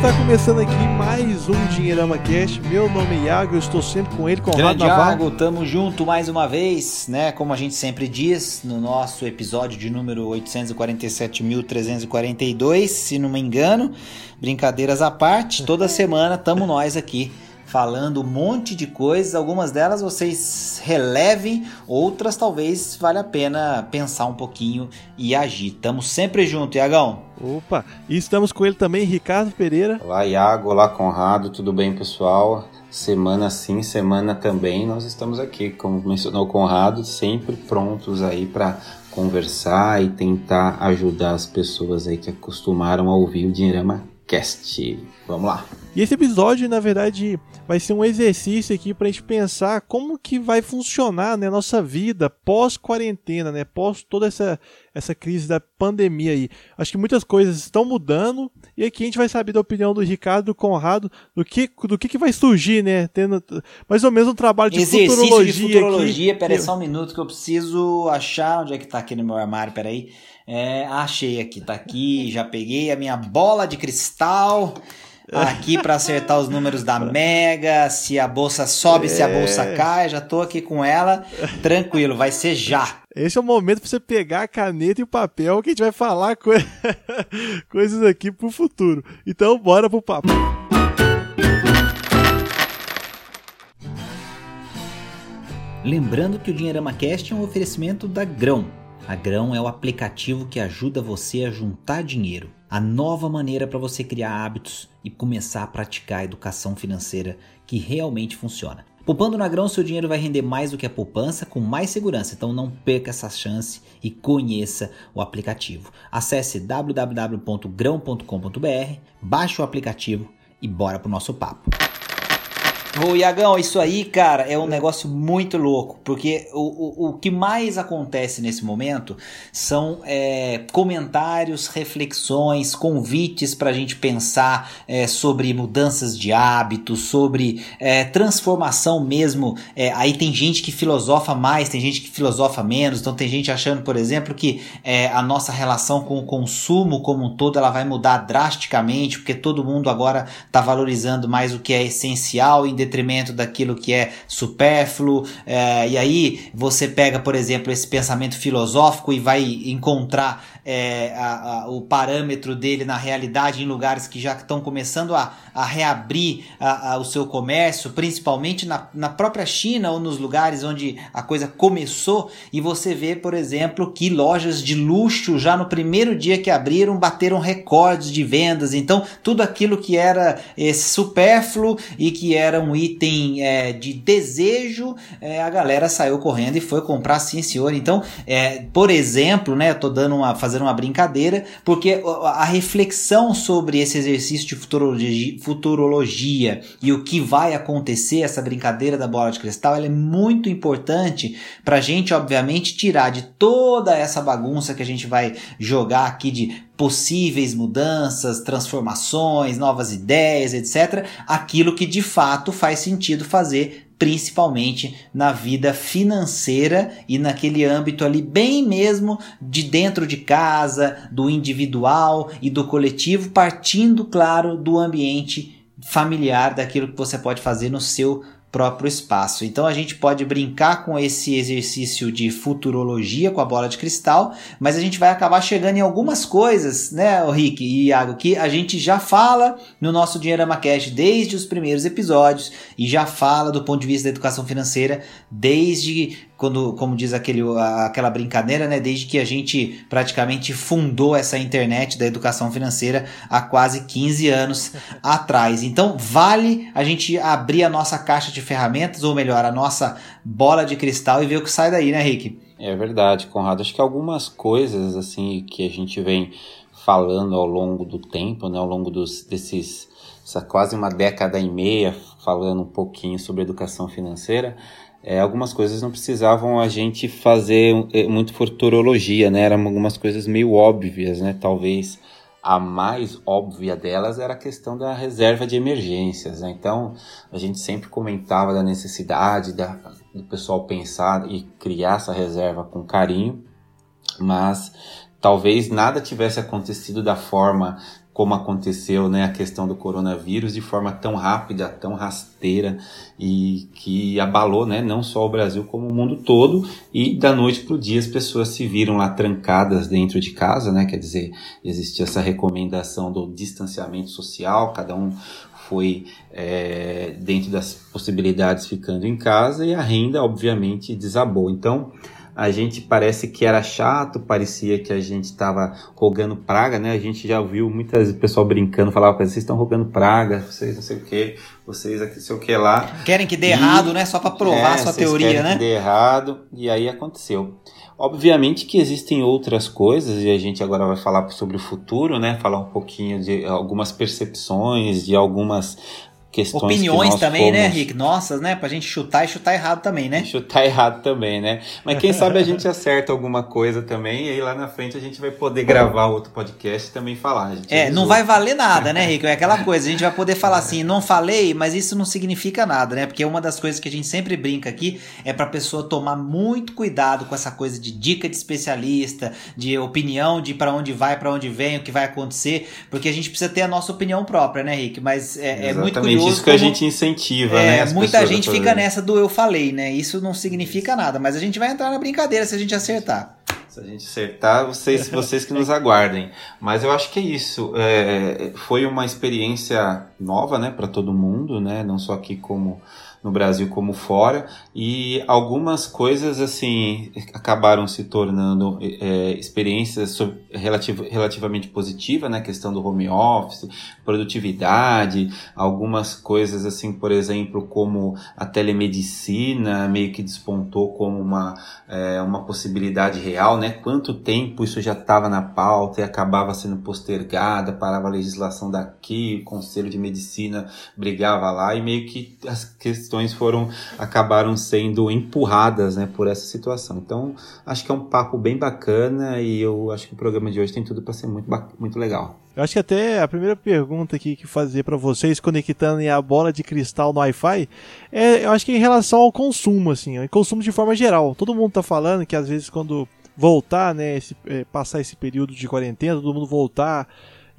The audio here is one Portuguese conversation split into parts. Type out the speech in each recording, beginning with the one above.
Está começando aqui mais um Dinheirama Cast. Meu nome é Iago, eu estou sempre com ele, com o Grande Iago, tamo junto mais uma vez, né? Como a gente sempre diz, no nosso episódio de número 847.342, se não me engano. Brincadeiras à parte, toda semana tamo nós aqui falando um monte de coisas. Algumas delas vocês relevem, outras talvez valha a pena pensar um pouquinho e agir. Tamo sempre junto, Iagão. Opa, e estamos com ele também, Ricardo Pereira. Olá, Iago. Olá, Conrado. Tudo bem, pessoal? Semana sim, semana também. Nós estamos aqui, como mencionou o Conrado, sempre prontos aí para conversar e tentar ajudar as pessoas aí que acostumaram a ouvir o Dinheirama Cast. Vamos lá. E esse episódio, na verdade, vai ser um exercício aqui para a gente pensar como que vai funcionar né, a nossa vida pós-quarentena, né, pós toda essa, essa crise da pandemia aí. Acho que muitas coisas estão mudando e aqui a gente vai saber da opinião do Ricardo, do Conrado, do que, do que, que vai surgir, né, tendo mais ou menos um trabalho de exercício futurologia. de futurologia, peraí só um minuto que eu preciso achar onde é que tá aqui no meu armário, peraí. É, achei aqui, tá aqui, já peguei a minha bola de cristal aqui para acertar os números da Mega, se a bolsa sobe, é. se a é. bolsa cai, já tô aqui com ela, tranquilo, vai ser já. Esse é o momento para você pegar a caneta e o papel que a gente vai falar co coisas aqui pro futuro. Então, bora pro papo. Lembrando que o Dinheirama Cast é um oferecimento da Grão. A Grão é o aplicativo que ajuda você a juntar dinheiro a nova maneira para você criar hábitos e começar a praticar a educação financeira que realmente funciona. Poupando na Grão, seu dinheiro vai render mais do que a poupança com mais segurança, então não perca essa chance e conheça o aplicativo. Acesse www.grão.com.br, baixe o aplicativo e bora pro nosso papo. Ô Iagão, isso aí, cara, é um negócio muito louco, porque o, o, o que mais acontece nesse momento são é, comentários, reflexões, convites para a gente pensar é, sobre mudanças de hábitos, sobre é, transformação mesmo. É, aí tem gente que filosofa mais, tem gente que filosofa menos, então tem gente achando, por exemplo, que é, a nossa relação com o consumo como um todo ela vai mudar drasticamente, porque todo mundo agora está valorizando mais o que é essencial, detrimento daquilo que é supérfluo. É, e aí você pega, por exemplo, esse pensamento filosófico e vai encontrar é, a, a, o parâmetro dele na realidade em lugares que já estão começando a, a reabrir o seu comércio, principalmente na, na própria China ou nos lugares onde a coisa começou. E você vê, por exemplo, que lojas de luxo já no primeiro dia que abriram bateram recordes de vendas. Então, tudo aquilo que era é, supérfluo e que era um item é, de desejo, é, a galera saiu correndo e foi comprar sim, senhor. Então, é, por exemplo, né, eu tô dando uma, fazendo uma brincadeira, porque a reflexão sobre esse exercício de futurologia, futurologia e o que vai acontecer, essa brincadeira da bola de cristal, ela é muito importante para a gente, obviamente, tirar de toda essa bagunça que a gente vai jogar aqui de possíveis mudanças, transformações, novas ideias, etc., aquilo que de fato faz sentido fazer principalmente na vida financeira e naquele âmbito ali bem mesmo de dentro de casa, do individual e do coletivo, partindo, claro, do ambiente familiar, daquilo que você pode fazer no seu próprio espaço. Então a gente pode brincar com esse exercício de futurologia com a bola de cristal, mas a gente vai acabar chegando em algumas coisas, né, Rick e Iago, que a gente já fala no nosso Dinheirama Cash desde os primeiros episódios e já fala do ponto de vista da educação financeira desde quando, como diz aquele, aquela brincadeira, né? Desde que a gente praticamente fundou essa internet da educação financeira há quase 15 anos atrás. Então, vale a gente abrir a nossa caixa de ferramentas, ou melhor, a nossa bola de cristal e ver o que sai daí, né, Rick? É verdade, Conrado. Acho que algumas coisas, assim, que a gente vem falando ao longo do tempo, né? Ao longo dos, desses, essa quase uma década e meia, falando um pouquinho sobre educação financeira, é, algumas coisas não precisavam a gente fazer é, muito futurologia, né? Eram algumas coisas meio óbvias, né? Talvez a mais óbvia delas era a questão da reserva de emergências, né? Então, a gente sempre comentava da necessidade da, do pessoal pensar e criar essa reserva com carinho, mas talvez nada tivesse acontecido da forma como aconteceu né, a questão do coronavírus de forma tão rápida, tão rasteira e que abalou né, não só o Brasil como o mundo todo e da noite para o dia as pessoas se viram lá trancadas dentro de casa, né, quer dizer, existia essa recomendação do distanciamento social, cada um foi é, dentro das possibilidades ficando em casa e a renda obviamente desabou. Então a gente parece que era chato, parecia que a gente estava rogando praga, né? A gente já viu muitas pessoal brincando, falava vocês estão rogando praga, vocês não sei o que, vocês aqui não sei o que lá. Querem que dê e, errado, né? Só para provar é, sua teoria, querem né? Que dê errado e aí aconteceu. Obviamente que existem outras coisas e a gente agora vai falar sobre o futuro, né? Falar um pouquinho de algumas percepções, de algumas questões Opiniões que também, né, fomos... né, Rick? Nossas, né? Pra gente chutar e chutar errado também, né? Chutar errado também, né? Mas quem sabe a gente acerta alguma coisa também e aí lá na frente a gente vai poder gravar outro podcast e também falar. é, avisou. não vai valer nada, né, Rick? É aquela coisa, a gente vai poder falar assim, não falei, mas isso não significa nada, né? Porque uma das coisas que a gente sempre brinca aqui é pra pessoa tomar muito cuidado com essa coisa de dica de especialista, de opinião, de para onde vai, para onde vem, o que vai acontecer, porque a gente precisa ter a nossa opinião própria, né, Rick? Mas é, é muito curioso isso que a gente incentiva, é, né? muita gente fica nessa do eu falei, né? Isso não significa nada, mas a gente vai entrar na brincadeira se a gente acertar. Se a gente acertar, vocês, vocês que nos aguardem. Mas eu acho que é isso. É, foi uma experiência nova, né, para todo mundo, né? Não só aqui como no Brasil como fora, e algumas coisas assim acabaram se tornando é, experiências relativ relativamente positivas, né? A questão do home office, produtividade, algumas coisas assim, por exemplo, como a telemedicina meio que despontou como uma, é, uma possibilidade real, né? Quanto tempo isso já estava na pauta e acabava sendo postergada, parava a legislação daqui, o Conselho de Medicina brigava lá e meio que as questões questões foram acabaram sendo empurradas né, por essa situação. Então, acho que é um papo bem bacana e eu acho que o programa de hoje tem tudo para ser muito, muito legal. Eu acho que até a primeira pergunta aqui que fazer para vocês, conectando a bola de cristal no Wi-Fi, é, eu acho que é em relação ao consumo, assim, consumo de forma geral. Todo mundo tá falando que às vezes quando voltar, né, esse, é, passar esse período de quarentena, todo mundo voltar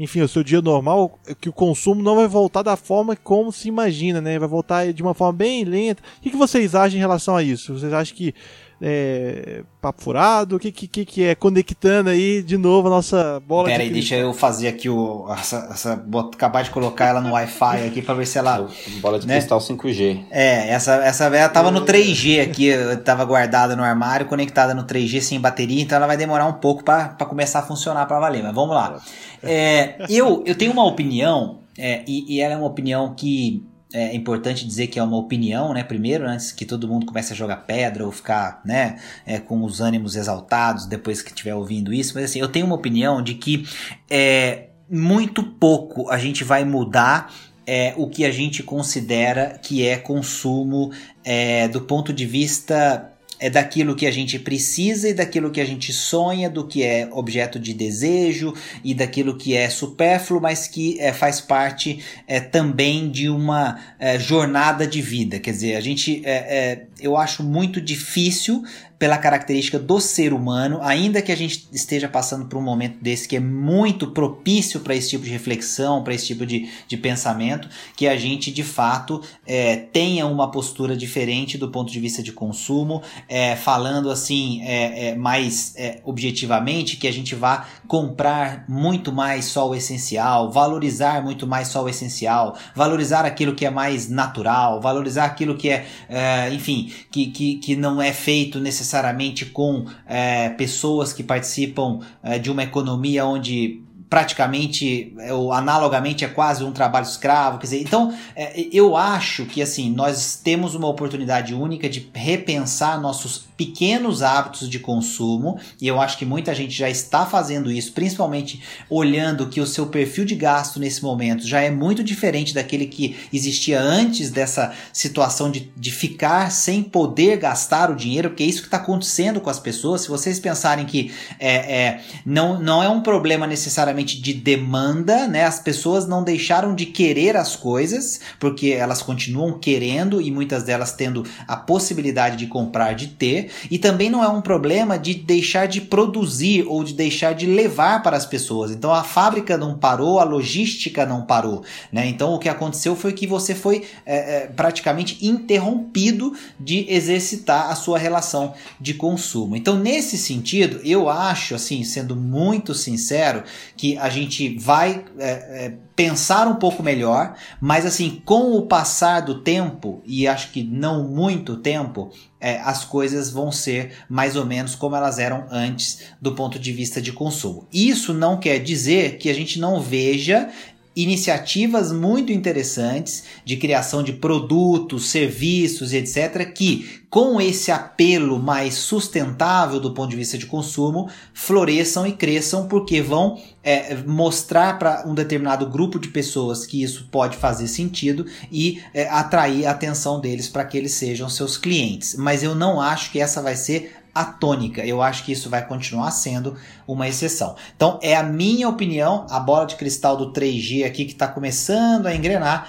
enfim, o seu dia normal, que o consumo não vai voltar da forma como se imagina, né? Vai voltar de uma forma bem lenta. O que, que vocês acham em relação a isso? Vocês acham que é, papo furado? O que, que, que é conectando aí de novo a nossa bola Pera de aí, deixa eu fazer aqui o. Essa, essa, acabar de colocar ela no Wi-Fi aqui pra ver se ela. Bola de né? cristal 5G. É, essa, essa ela tava no 3G aqui, tava guardada no armário, conectada no 3G sem bateria, então ela vai demorar um pouco para começar a funcionar para valer. Mas vamos lá. É, eu, eu tenho uma opinião, é, e, e ela é uma opinião que é importante dizer que é uma opinião, né? Primeiro, antes que todo mundo comece a jogar pedra ou ficar, né, é, com os ânimos exaltados depois que estiver ouvindo isso. Mas assim, eu tenho uma opinião de que é muito pouco a gente vai mudar é, o que a gente considera que é consumo é, do ponto de vista é daquilo que a gente precisa e daquilo que a gente sonha, do que é objeto de desejo e daquilo que é supérfluo, mas que é, faz parte é, também de uma é, jornada de vida. Quer dizer, a gente, é, é, eu acho muito difícil pela característica do ser humano, ainda que a gente esteja passando por um momento desse que é muito propício para esse tipo de reflexão, para esse tipo de, de pensamento, que a gente de fato é, tenha uma postura diferente do ponto de vista de consumo, é, falando assim é, é mais é, objetivamente, que a gente vá comprar muito mais só o essencial, valorizar muito mais só o essencial, valorizar aquilo que é mais natural, valorizar aquilo que é, é enfim, que, que, que não é feito necessariamente necessariamente com é, pessoas que participam é, de uma economia onde praticamente é, ou analogamente é quase um trabalho escravo, quer dizer, então é, eu acho que assim nós temos uma oportunidade única de repensar nossos pequenos hábitos de consumo, e eu acho que muita gente já está fazendo isso, principalmente olhando que o seu perfil de gasto nesse momento já é muito diferente daquele que existia antes dessa situação de, de ficar sem poder gastar o dinheiro, porque é isso que está acontecendo com as pessoas. Se vocês pensarem que é, é, não, não é um problema necessariamente praticamente de demanda, né? As pessoas não deixaram de querer as coisas, porque elas continuam querendo e muitas delas tendo a possibilidade de comprar, de ter, e também não é um problema de deixar de produzir ou de deixar de levar para as pessoas. Então a fábrica não parou, a logística não parou, né? Então o que aconteceu foi que você foi é, é, praticamente interrompido de exercitar a sua relação de consumo. Então nesse sentido, eu acho, assim, sendo muito sincero, que a gente vai é, é, pensar um pouco melhor, mas assim, com o passar do tempo, e acho que não muito tempo, é, as coisas vão ser mais ou menos como elas eram antes do ponto de vista de consumo. Isso não quer dizer que a gente não veja iniciativas muito interessantes de criação de produtos, serviços, etc., que, com esse apelo mais sustentável do ponto de vista de consumo, floresçam e cresçam, porque vão é, mostrar para um determinado grupo de pessoas que isso pode fazer sentido e é, atrair a atenção deles para que eles sejam seus clientes. Mas eu não acho que essa vai ser a tônica. Eu acho que isso vai continuar sendo uma exceção. Então, é a minha opinião. A bola de cristal do 3G aqui que está começando a engrenar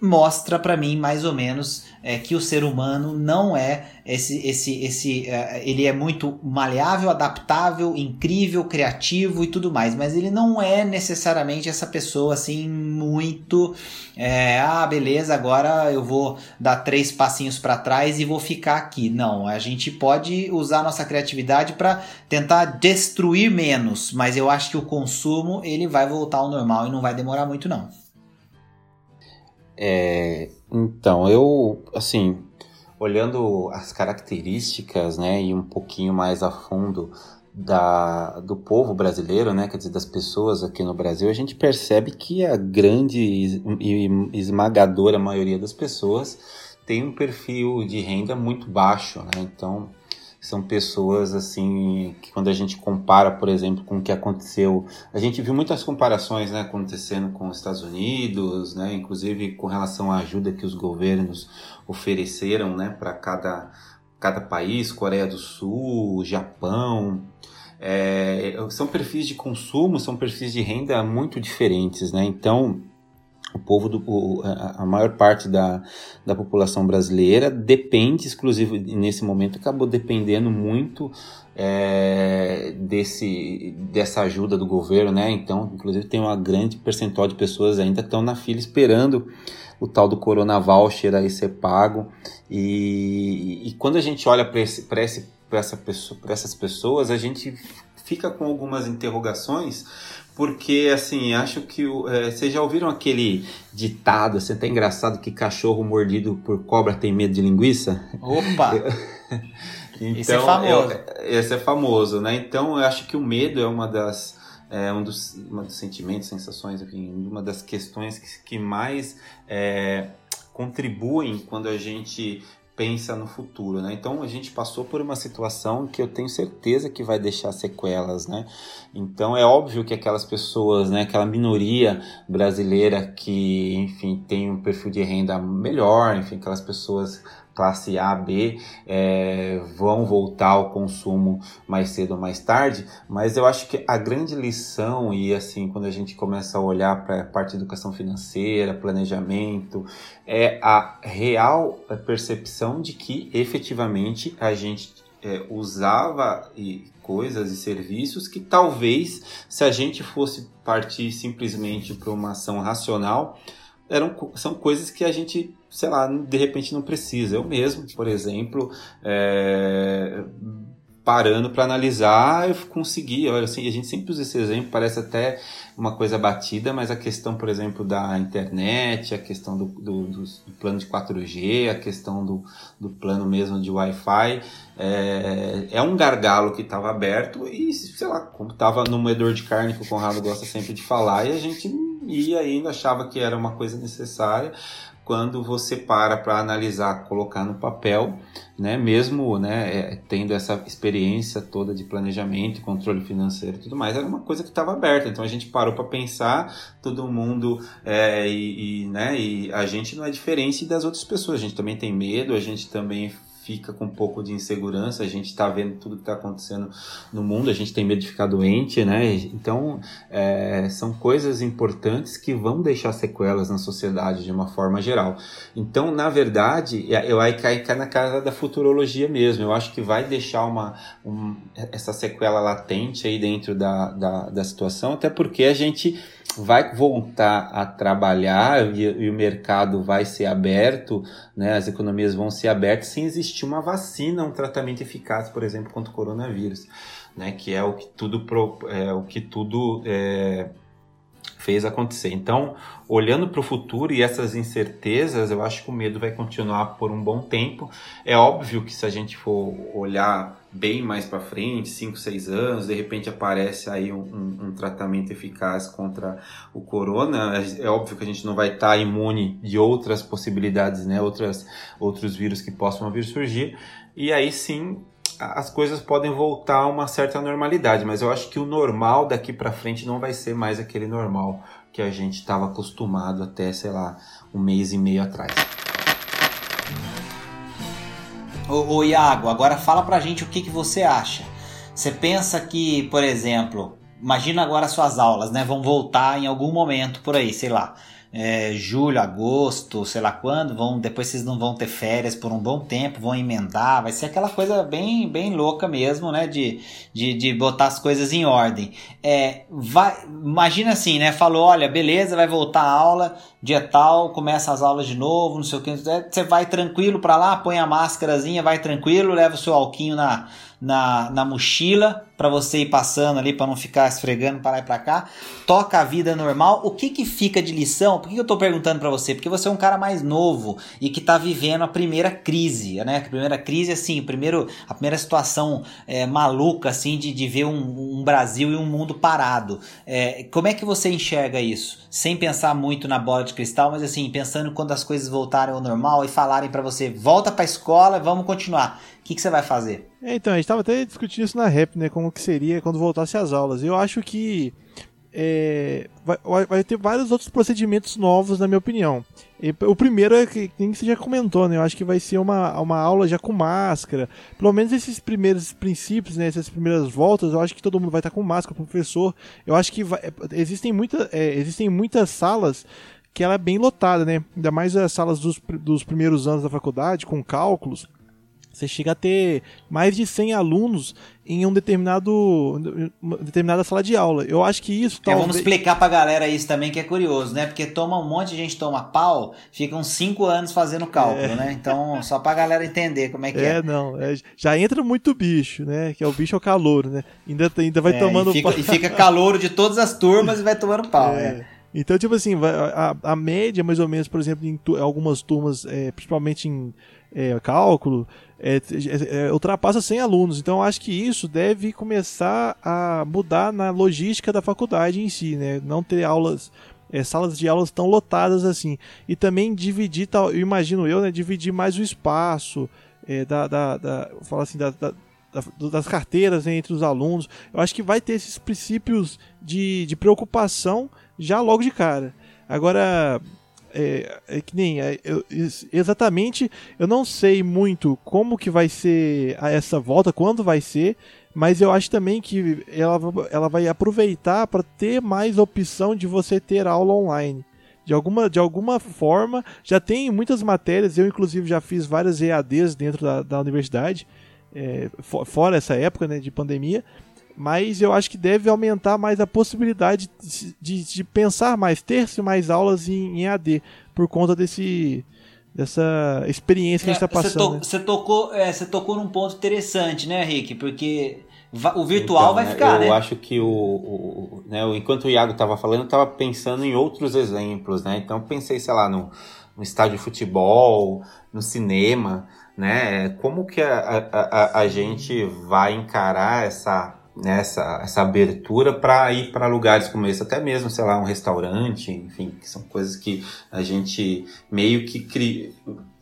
mostra para mim mais ou menos é, que o ser humano não é esse esse esse é, ele é muito maleável, adaptável, incrível, criativo e tudo mais, mas ele não é necessariamente essa pessoa assim muito é, ah beleza agora eu vou dar três passinhos para trás e vou ficar aqui. Não, a gente pode usar nossa criatividade para tentar destruir menos, mas eu acho que o consumo ele vai voltar ao normal e não vai demorar muito não. É, então, eu, assim, olhando as características, né, e um pouquinho mais a fundo da, do povo brasileiro, né, quer dizer, das pessoas aqui no Brasil, a gente percebe que a grande e esmagadora maioria das pessoas tem um perfil de renda muito baixo, né, então são pessoas assim que quando a gente compara, por exemplo, com o que aconteceu, a gente viu muitas comparações, né, acontecendo com os Estados Unidos, né, inclusive com relação à ajuda que os governos ofereceram, né, para cada cada país, Coreia do Sul, Japão, é, são perfis de consumo, são perfis de renda muito diferentes, né? Então o povo do a, maior parte da, da população brasileira depende exclusivo nesse momento acabou dependendo muito é, desse dessa ajuda do governo né? Então inclusive tem uma grande percentual de pessoas ainda estão na fila esperando o tal do Corona Voucher aí ser pago. E, e quando a gente olha para esse esse essa pessoa, essas pessoas a gente fica com algumas interrogações porque assim, acho que é, vocês já ouviram aquele ditado, assim, até engraçado que cachorro mordido por cobra tem medo de linguiça? Opa! então, esse é famoso. Eu, esse é famoso, né? Então eu acho que o medo é uma das é um dos, uma dos sentimentos, sensações, enfim, uma das questões que, que mais é, contribuem quando a gente pensa no futuro, né? Então a gente passou por uma situação que eu tenho certeza que vai deixar sequelas, né? Então é óbvio que aquelas pessoas, né, aquela minoria brasileira que, enfim, tem um perfil de renda melhor, enfim, aquelas pessoas classe A, B é, vão voltar ao consumo mais cedo ou mais tarde, mas eu acho que a grande lição, e assim, quando a gente começa a olhar para a parte de educação financeira, planejamento, é a real percepção de que efetivamente a gente é, usava e coisas e serviços que talvez, se a gente fosse partir simplesmente para uma ação racional, eram, são coisas que a gente, sei lá, de repente não precisa. Eu mesmo, por exemplo, é, parando para analisar, eu consegui. Olha, assim, a gente sempre usa esse exemplo, parece até uma coisa batida, mas a questão, por exemplo, da internet, a questão do, do, do plano de 4G, a questão do, do plano mesmo de Wi-Fi, é, é um gargalo que estava aberto e, sei lá, como estava no moedor de carne que o Conrado gosta sempre de falar, e a gente ia ainda achava que era uma coisa necessária, quando você para para analisar, colocar no papel, né, mesmo né, é, tendo essa experiência toda de planejamento, controle financeiro e tudo mais, era uma coisa que estava aberta. Então a gente parou para pensar, todo mundo, é, e, e, né, e a gente não é diferente das outras pessoas, a gente também tem medo, a gente também fica com um pouco de insegurança, a gente está vendo tudo que está acontecendo no mundo, a gente tem medo de ficar doente, né? Então, é, são coisas importantes que vão deixar sequelas na sociedade de uma forma geral. Então, na verdade, eu aí cai, cai na casa da futurologia mesmo. Eu acho que vai deixar uma, um, essa sequela latente aí dentro da, da, da situação, até porque a gente vai voltar a trabalhar e, e, o mercado vai ser aberto, né, as economias vão ser abertas sem existir uma vacina, um tratamento eficaz, por exemplo, contra o coronavírus, né, que é o que tudo, é, o que tudo é, fez acontecer. Então, olhando para o futuro e essas incertezas, eu acho que o medo vai continuar por um bom tempo. É óbvio que se a gente for olhar bem mais para frente, 5, 6 anos, de repente aparece aí um, um, um, tratamento eficaz contra o corona, é óbvio que a gente não vai estar tá imune de outras possibilidades, né, outras, outros vírus que possam vir surgir, e aí sim as coisas podem voltar a uma certa normalidade, mas eu acho que o normal daqui para frente não vai ser mais aquele normal que a gente estava acostumado até, sei lá, um mês e meio atrás. Ô, ô Iago, agora fala pra gente o que, que você acha. Você pensa que, por exemplo, imagina agora suas aulas, né? Vão voltar em algum momento por aí, sei lá é, julho, agosto, sei lá quando, vão, depois vocês não vão ter férias por um bom tempo, vão emendar, vai ser aquela coisa bem, bem louca mesmo, né? De, de, de botar as coisas em ordem. É, vai, imagina assim, né? Falou, olha, beleza, vai voltar a aula, dia tal, começa as aulas de novo, não sei o que. Você vai tranquilo para lá, põe a máscarazinha, vai tranquilo, leva o seu alquinho na, na, na mochila para você ir passando ali para não ficar esfregando para lá e para cá. Toca a vida normal. O que que fica de lição? Por que eu tô perguntando para você? Porque você é um cara mais novo e que tá vivendo a primeira crise, né? A primeira crise assim, primeiro, a primeira situação é, maluca assim de, de ver um, um, Brasil e um mundo parado. É, como é que você enxerga isso? Sem pensar muito na bola de cristal, mas assim pensando quando as coisas voltarem ao normal e falarem para você volta para a escola, vamos continuar que, que você vai fazer? É, então, a gente estava até discutindo isso na rap, né? Como que seria quando voltasse às aulas. Eu acho que é, vai, vai, ter vários outros procedimentos novos, na minha opinião. E, o primeiro é que, que você já comentou, né? Eu acho que vai ser uma, uma aula já com máscara. Pelo menos esses primeiros princípios, né? Essas primeiras voltas, eu acho que todo mundo vai estar com máscara, professor. Eu acho que vai, existem, muita, é, existem muitas salas que ela é bem lotada, né? Ainda mais as salas dos, dos primeiros anos da faculdade, com cálculos você chega a ter mais de 100 alunos em um determinado uma determinada sala de aula. Eu acho que isso talvez... é, vamos explicar pra galera isso também que é curioso, né? Porque toma um monte de gente toma pau, fica uns 5 anos fazendo cálculo, é. né? Então, só pra galera entender como é que é. É, não, é, já entra muito bicho, né? Que é o bicho ao calor, né? Ainda ainda vai é, tomando e fica, pau. e fica calor de todas as turmas e vai tomando pau, é. né? Então, tipo assim, a, a média, mais ou menos, por exemplo, em algumas turmas, é, principalmente em é, cálculo, é, é, é, ultrapassa 100 alunos. Então, acho que isso deve começar a mudar na logística da faculdade em si, né? Não ter aulas, é, salas de aulas tão lotadas assim. E também dividir, tal, eu imagino eu, né? Dividir mais o espaço é, da, da, da, assim, da, da das carteiras né, entre os alunos. Eu acho que vai ter esses princípios de, de preocupação já logo de cara. Agora, é, é que nem é, eu, exatamente eu não sei muito como que vai ser essa volta, quando vai ser, mas eu acho também que ela, ela vai aproveitar para ter mais opção de você ter aula online. De alguma, de alguma forma, já tem muitas matérias, eu inclusive já fiz várias EADs dentro da, da universidade, é, fora essa época né, de pandemia, mas eu acho que deve aumentar mais a possibilidade de, de, de pensar mais, ter-se mais aulas em, em AD, por conta desse dessa experiência que a gente está passando. Você, to, né? tocou, é, você tocou num ponto interessante, né, Rick? Porque o virtual então, vai né, ficar, eu né? Eu acho que o, o, né, enquanto o Iago estava falando, eu estava pensando em outros exemplos, né? Então pensei, sei lá, no, no estádio de futebol, no cinema, né? Como que a, a, a, a gente vai encarar essa né, essa, essa abertura para ir para lugares como esse, até mesmo, sei lá, um restaurante, enfim, que são coisas que a gente meio que cria.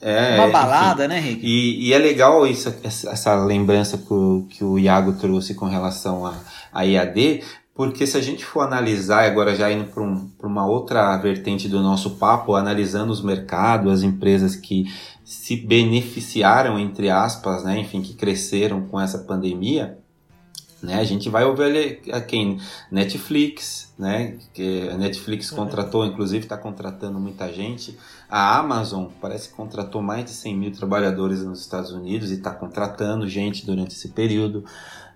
É, Uma balada, enfim. né, Rick? E, e, é legal isso, essa lembrança que o, que o Iago trouxe com relação a, a IAD, porque se a gente for analisar, agora já indo para um, uma outra vertente do nosso papo, analisando os mercados, as empresas que se beneficiaram, entre aspas, né, enfim, que cresceram com essa pandemia, né, a gente vai ouvir quem? Netflix, né, que a Netflix uhum. contratou, inclusive está contratando muita gente. A Amazon parece que contratou mais de 100 mil trabalhadores nos Estados Unidos e está contratando gente durante esse período.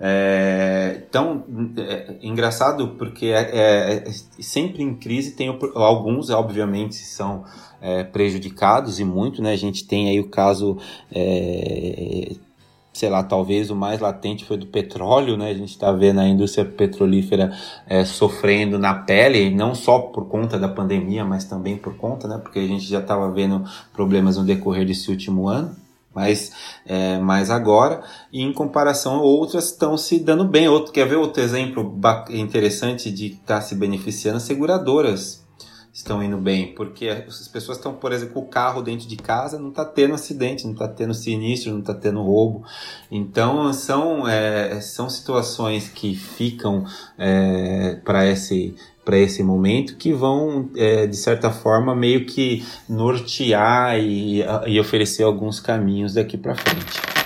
É, então, é, engraçado porque é, é, é sempre em crise tem alguns, obviamente, são é, prejudicados e muito, né? A gente tem aí o caso é, sei lá, talvez o mais latente foi do petróleo, né? A gente está vendo a indústria petrolífera é, sofrendo na pele, não só por conta da pandemia, mas também por conta, né? Porque a gente já estava vendo problemas no decorrer desse último ano mas é, mais agora, e em comparação outras estão se dando bem. Outro, quer ver outro exemplo interessante de estar tá se beneficiando? Seguradoras estão indo bem, porque as pessoas estão, por exemplo, com o carro dentro de casa, não está tendo acidente, não está tendo sinistro, não está tendo roubo. Então são, é, são situações que ficam é, para esse para esse momento que vão, é, de certa forma, meio que nortear e, e oferecer alguns caminhos daqui para frente.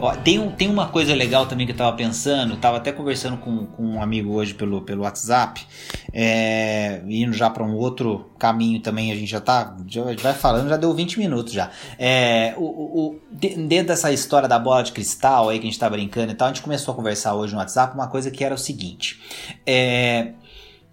Ó, tem, um, tem uma coisa legal também que eu tava pensando, tava até conversando com, com um amigo hoje pelo, pelo WhatsApp, é, indo já para um outro caminho também, a gente já tá, já vai falando, já deu 20 minutos já. É, o, o, dentro dessa história da bola de cristal aí que a gente tá brincando e tal, a gente começou a conversar hoje no WhatsApp uma coisa que era o seguinte, é,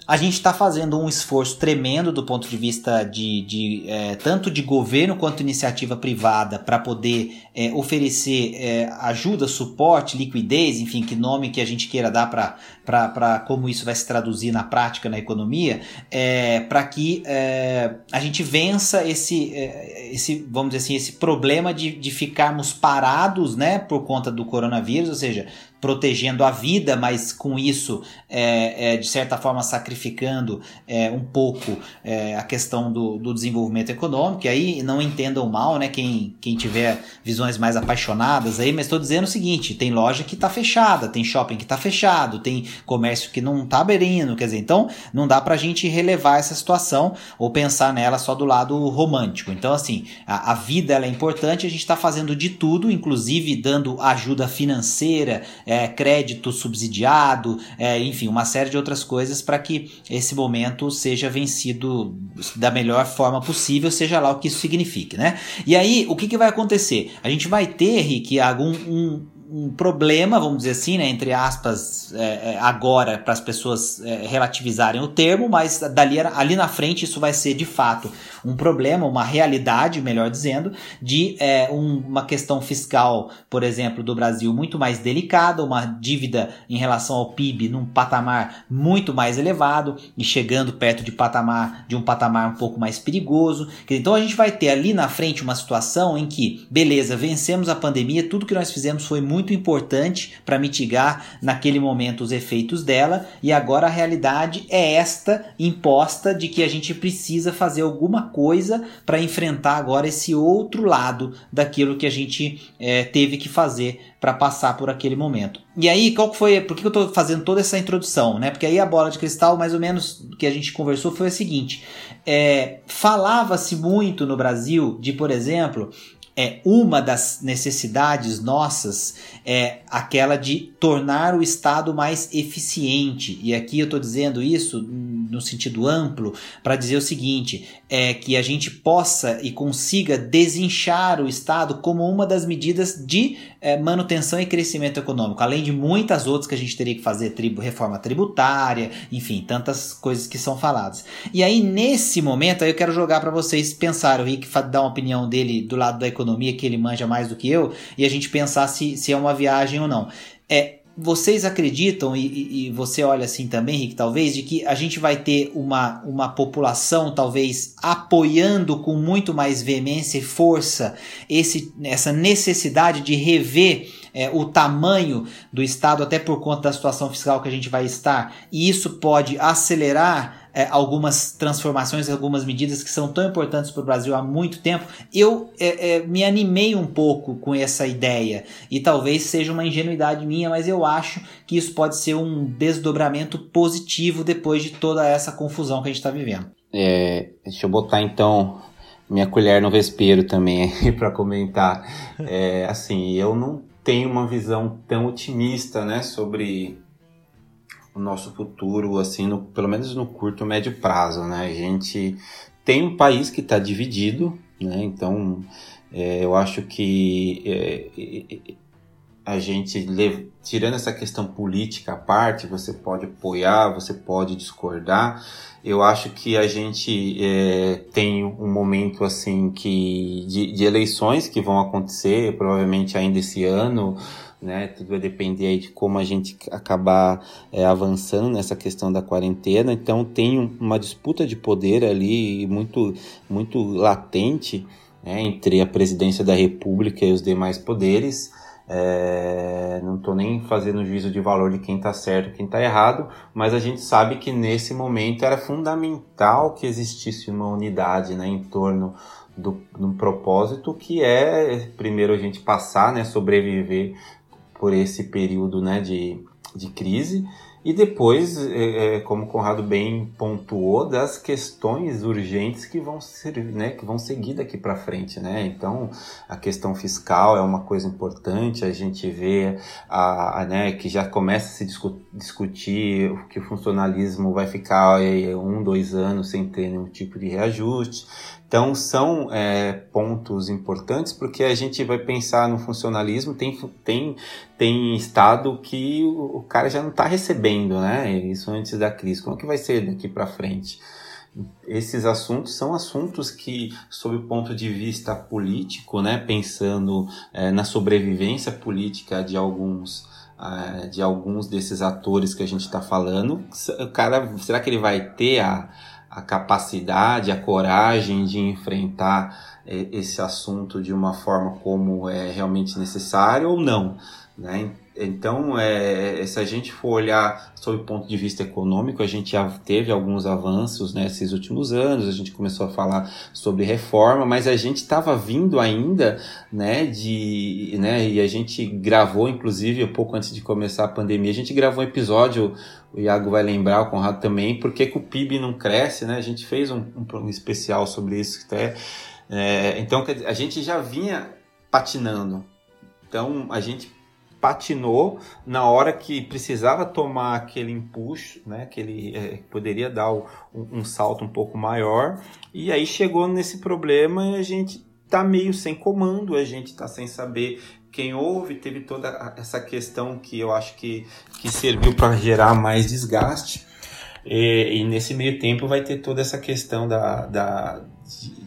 a gente está fazendo um esforço tremendo do ponto de vista de, de é, tanto de governo quanto iniciativa privada para poder é, oferecer é, ajuda, suporte, liquidez, enfim, que nome que a gente queira dar para como isso vai se traduzir na prática na economia, é, para que é, a gente vença esse, é, esse, vamos dizer assim, esse problema de, de ficarmos parados né, por conta do coronavírus, ou seja, protegendo a vida, mas com isso, é, é, de certa forma, sacrificando é, um pouco é, a questão do, do, desenvolvimento econômico. E aí não entendam mal, né? Quem, quem tiver visões mais apaixonadas aí, mas estou dizendo o seguinte: tem loja que está fechada, tem shopping que está fechado, tem comércio que não está abrindo, quer dizer, então não dá para a gente relevar essa situação ou pensar nela só do lado romântico. Então, assim, a, a vida é importante, a gente está fazendo de tudo, inclusive dando ajuda financeira é, crédito subsidiado, é, enfim, uma série de outras coisas para que esse momento seja vencido da melhor forma possível, seja lá o que isso signifique, né? E aí, o que, que vai acontecer? A gente vai ter, Rick, algum um, um problema, vamos dizer assim, né, entre aspas, é, é agora para as pessoas é, relativizarem o termo, mas dali ali na frente isso vai ser de fato um problema, uma realidade, melhor dizendo, de é, um, uma questão fiscal, por exemplo, do Brasil muito mais delicada, uma dívida em relação ao PIB num patamar muito mais elevado e chegando perto de patamar de um patamar um pouco mais perigoso. Então a gente vai ter ali na frente uma situação em que, beleza, vencemos a pandemia, tudo que nós fizemos foi muito importante para mitigar naquele momento os efeitos dela, e agora a realidade é esta imposta de que a gente precisa fazer alguma coisa para enfrentar agora esse outro lado daquilo que a gente é, teve que fazer para passar por aquele momento. E aí, qual foi. Por que eu estou fazendo toda essa introdução? Né? Porque aí a bola de cristal, mais ou menos, que a gente conversou foi o seguinte: é, falava-se muito no Brasil de, por exemplo, é uma das necessidades nossas é aquela de tornar o Estado mais eficiente. E aqui eu estou dizendo isso no sentido amplo para dizer o seguinte: é que a gente possa e consiga desinchar o Estado como uma das medidas de é, manutenção e crescimento econômico, além de muitas outras que a gente teria que fazer, tribo, reforma tributária, enfim, tantas coisas que são faladas. E aí, nesse momento, aí eu quero jogar para vocês pensarem, o Rick dar uma opinião dele do lado da economia economia que ele manja mais do que eu e a gente pensar se, se é uma viagem ou não. É, vocês acreditam, e, e, você olha assim também, Rick, talvez, de que a gente vai ter uma, uma população, talvez, apoiando com muito mais veemência e força esse, essa necessidade de rever é, o tamanho do Estado, até por conta da situação fiscal que a gente vai estar, e isso pode acelerar é, algumas transformações, algumas medidas que são tão importantes para o Brasil há muito tempo, eu é, é, me animei um pouco com essa ideia. E talvez seja uma ingenuidade minha, mas eu acho que isso pode ser um desdobramento positivo depois de toda essa confusão que a gente está vivendo. É, deixa eu botar então minha colher no vespeiro também para comentar. É, assim, eu não tenho uma visão tão otimista, né, sobre o nosso futuro, assim, no, pelo menos no curto médio prazo, né? A gente tem um país que está dividido, né? Então, é, eu acho que é, a gente, tirando essa questão política à parte, você pode apoiar, você pode discordar. Eu acho que a gente é, tem um momento assim que de, de eleições que vão acontecer, provavelmente ainda esse ano né? Tudo vai depender aí de como a gente acabar é, avançando nessa questão da quarentena. Então tem uma disputa de poder ali muito, muito latente né? entre a presidência da República e os demais poderes. É, não estou nem fazendo juízo de valor de quem está certo e quem está errado, mas a gente sabe que nesse momento era fundamental que existisse uma unidade né, em torno do, do propósito que é primeiro a gente passar, né, sobreviver por esse período né, de, de crise. E depois, é, é, como o Conrado bem pontuou, das questões urgentes que vão, ser, né, que vão seguir daqui para frente. Né? Então, a questão fiscal é uma coisa importante, a gente vê a, a né, que já começa a se discu discutir que o funcionalismo vai ficar é, um, dois anos sem ter nenhum tipo de reajuste. Então, são é, pontos importantes porque a gente vai pensar no funcionalismo, tem, tem, tem estado que o, o cara já não está recebendo, né? Isso antes da crise. Como é que vai ser daqui para frente? Esses assuntos são assuntos que, sob o ponto de vista político, né, pensando é, na sobrevivência política de alguns é, de alguns desses atores que a gente está falando, o cara, será que ele vai ter a, a capacidade, a coragem de enfrentar é, esse assunto de uma forma como é realmente necessário ou não, né? Então, é, se a gente for olhar sob o ponto de vista econômico, a gente já teve alguns avanços nesses últimos anos, a gente começou a falar sobre reforma, mas a gente estava vindo ainda, né, de, né, e a gente gravou, inclusive, um pouco antes de começar a pandemia, a gente gravou um episódio o Iago vai lembrar, o Conrado também, por que o PIB não cresce, né? A gente fez um, um, especial sobre isso até. É, então a gente já vinha patinando. Então a gente patinou na hora que precisava tomar aquele impulso, né? Que ele é, poderia dar o, um, um salto um pouco maior. E aí chegou nesse problema e a gente tá meio sem comando, a gente tá sem saber quem ouve, teve toda essa questão que eu acho que, que serviu para gerar mais desgaste. E, e, nesse meio tempo vai ter toda essa questão da, da,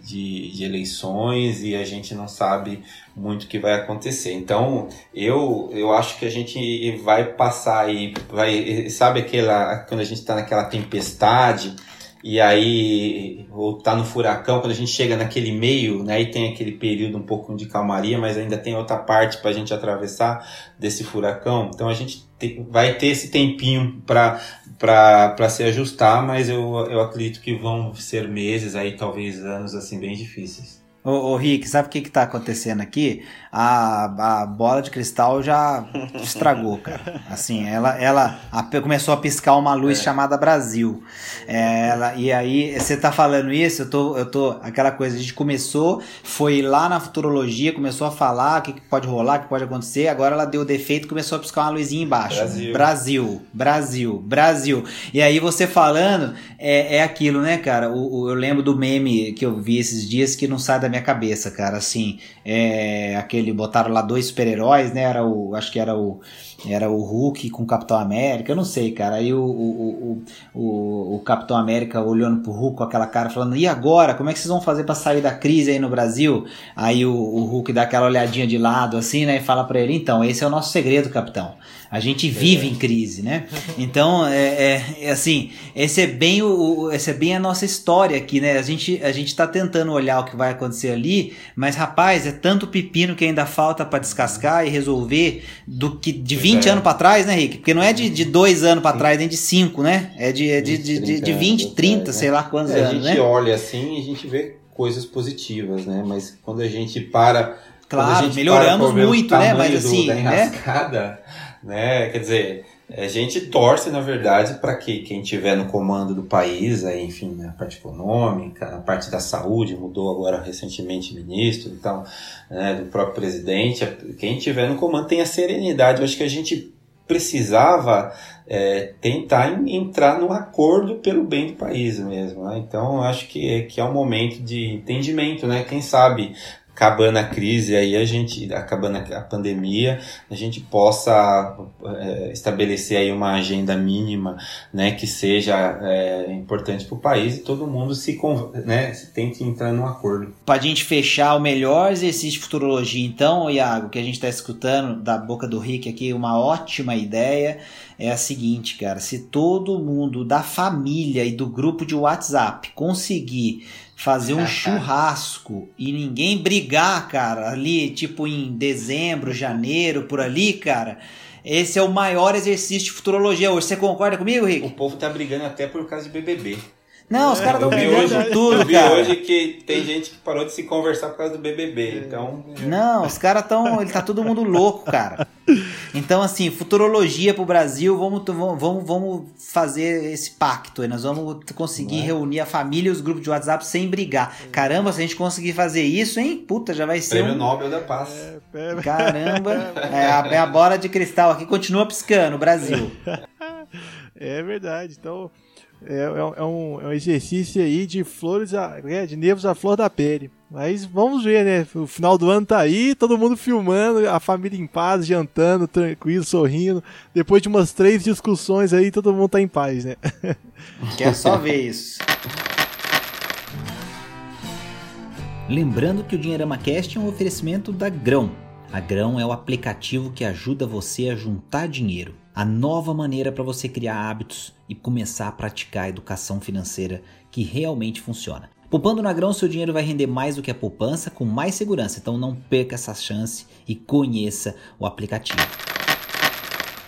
de, de, eleições e a gente não sabe muito o que vai acontecer. Então, eu, eu acho que a gente vai passar aí, vai, sabe aquela, quando a gente está naquela tempestade e aí ou tá no furacão, quando a gente chega naquele meio, né, e tem aquele período um pouco de calmaria, mas ainda tem outra parte para a gente atravessar desse furacão. Então a gente vai ter esse tempinho para se ajustar, mas eu, eu acredito que vão ser meses aí, talvez anos assim bem difíceis. Ô, ô Rick, sabe o que está acontecendo aqui? A, a bola de cristal já estragou, cara. Assim, ela, ela a, começou a piscar uma luz é. chamada Brasil. É, ela, e aí, você tá falando isso, eu tô, eu tô. Aquela coisa, a gente começou, foi lá na futurologia, começou a falar o que, que pode rolar, o que pode acontecer. Agora ela deu defeito começou a piscar uma luzinha embaixo. Brasil. Brasil, Brasil, Brasil. E aí você falando, é, é aquilo, né, cara? O, o, eu lembro do meme que eu vi esses dias que não sai da minha cabeça, cara. Assim, é, aquele botaram lá dois super-heróis, né? Era o, acho que era o era o Hulk com o Capitão América, eu não sei, cara. Aí o, o, o, o, Capitão América olhando pro Hulk com aquela cara, falando: e agora? Como é que vocês vão fazer para sair da crise aí no Brasil? Aí o, o Hulk dá aquela olhadinha de lado assim, né? E fala para ele: então, esse é o nosso segredo, capitão. A gente vive é. em crise, né? Então, é, é, é, assim, esse é bem o, esse é bem a nossa história aqui, né? A gente a gente está tentando olhar o que vai acontecer acontecer ali, mas rapaz, é tanto pepino que ainda falta para descascar e resolver do que de 20 é. anos para trás, né, Rick? Porque não é de, de dois anos para trás, nem de cinco, né? É de, é de, 20, de, de, de 20, 30, atrás, sei lá quantos é, anos, né? A gente né? olha assim e a gente vê coisas positivas, né? Mas quando a gente para Claro, melhoramos muito, né? Mas assim, do, né? né? Quer dizer, a gente torce, na verdade, para que quem tiver no comando do país, aí, enfim, na parte econômica, na parte da saúde, mudou agora recentemente ministro, então, né, do próprio presidente, quem tiver no comando tenha serenidade. Eu acho que a gente precisava é, tentar entrar no acordo pelo bem do país mesmo. Né? Então, acho que, que é um momento de entendimento, né? Quem sabe acabando a crise aí a gente acabando a pandemia a gente possa é, estabelecer aí uma agenda mínima né que seja é, importante para o país e todo mundo se né se tente entrar num acordo. Para a gente fechar o melhor exercício de futurologia então Iago que a gente está escutando da boca do Rick aqui uma ótima ideia é a seguinte cara se todo mundo da família e do grupo de WhatsApp conseguir fazer um churrasco e ninguém brigar, cara, ali, tipo em dezembro, janeiro, por ali, cara. Esse é o maior exercício de futurologia hoje. Você concorda comigo, Rick? O povo tá brigando até por causa de BBB. Não, os caras estão brigando tudo, eu vi cara. hoje que tem gente que parou de se conversar por causa do BBB, então... Não, os caras estão... Ele tá todo mundo louco, cara. Então, assim, futurologia pro Brasil, vamos, vamos, vamos fazer esse pacto aí. Nós vamos conseguir é? reunir a família e os grupos de WhatsApp sem brigar. Caramba, se a gente conseguir fazer isso, hein? Puta, já vai ser Prêmio um... Nobel da Paz. É, é... Caramba, é a, é a bola de cristal aqui, continua piscando, Brasil. É verdade, então... É, é, é, um, é um exercício aí de flores, a, é, de nervos à flor da pele. Mas vamos ver, né? O final do ano tá aí, todo mundo filmando, a família em paz, jantando, tranquilo, sorrindo. Depois de umas três discussões aí, todo mundo tá em paz, né? Quer só ver isso. Lembrando que o Dinheirama Cast é um oferecimento da Grão. A Grão é o aplicativo que ajuda você a juntar dinheiro a nova maneira para você criar hábitos e começar a praticar a educação financeira que realmente funciona. Poupando na grão, seu dinheiro vai render mais do que a poupança com mais segurança, então não perca essa chance e conheça o aplicativo.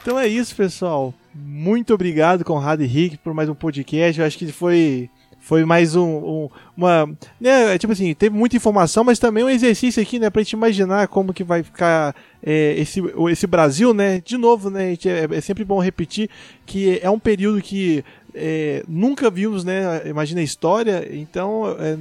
Então é isso, pessoal. Muito obrigado, Conrado e Rick, por mais um podcast. Eu acho que foi foi mais um, um uma. Né, tipo assim, teve muita informação, mas também um exercício aqui, né, pra gente imaginar como que vai ficar é, esse, esse Brasil, né? De novo, né? É, é sempre bom repetir que é um período que é, nunca vimos, né? Imagina a história, então é,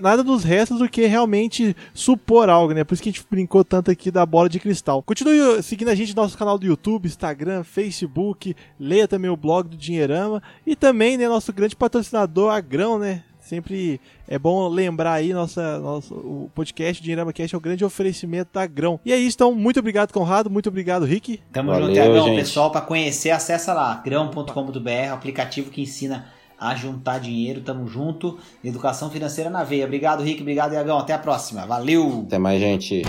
nada nos resta do que realmente supor algo, né? Por isso que a gente brincou tanto aqui da bola de cristal. Continue seguindo a gente no nosso canal do YouTube, Instagram, Facebook, leia também o blog do Dinheirama e também, né, nosso grande patrocinador, a Grão, né? Sempre é bom lembrar aí nossa, nosso, o podcast Dinheirama Cast é o grande oferecimento da Grão. E é isso, então, muito obrigado, Conrado, muito obrigado, Rick. Tamo Valeu, junto, Tiagão. Pessoal, para conhecer, acessa lá, grão.com.br, aplicativo que ensina a juntar dinheiro. Tamo junto. Educação financeira na veia. Obrigado, Rick. Obrigado, Iagão. Até a próxima. Valeu. Até mais, gente.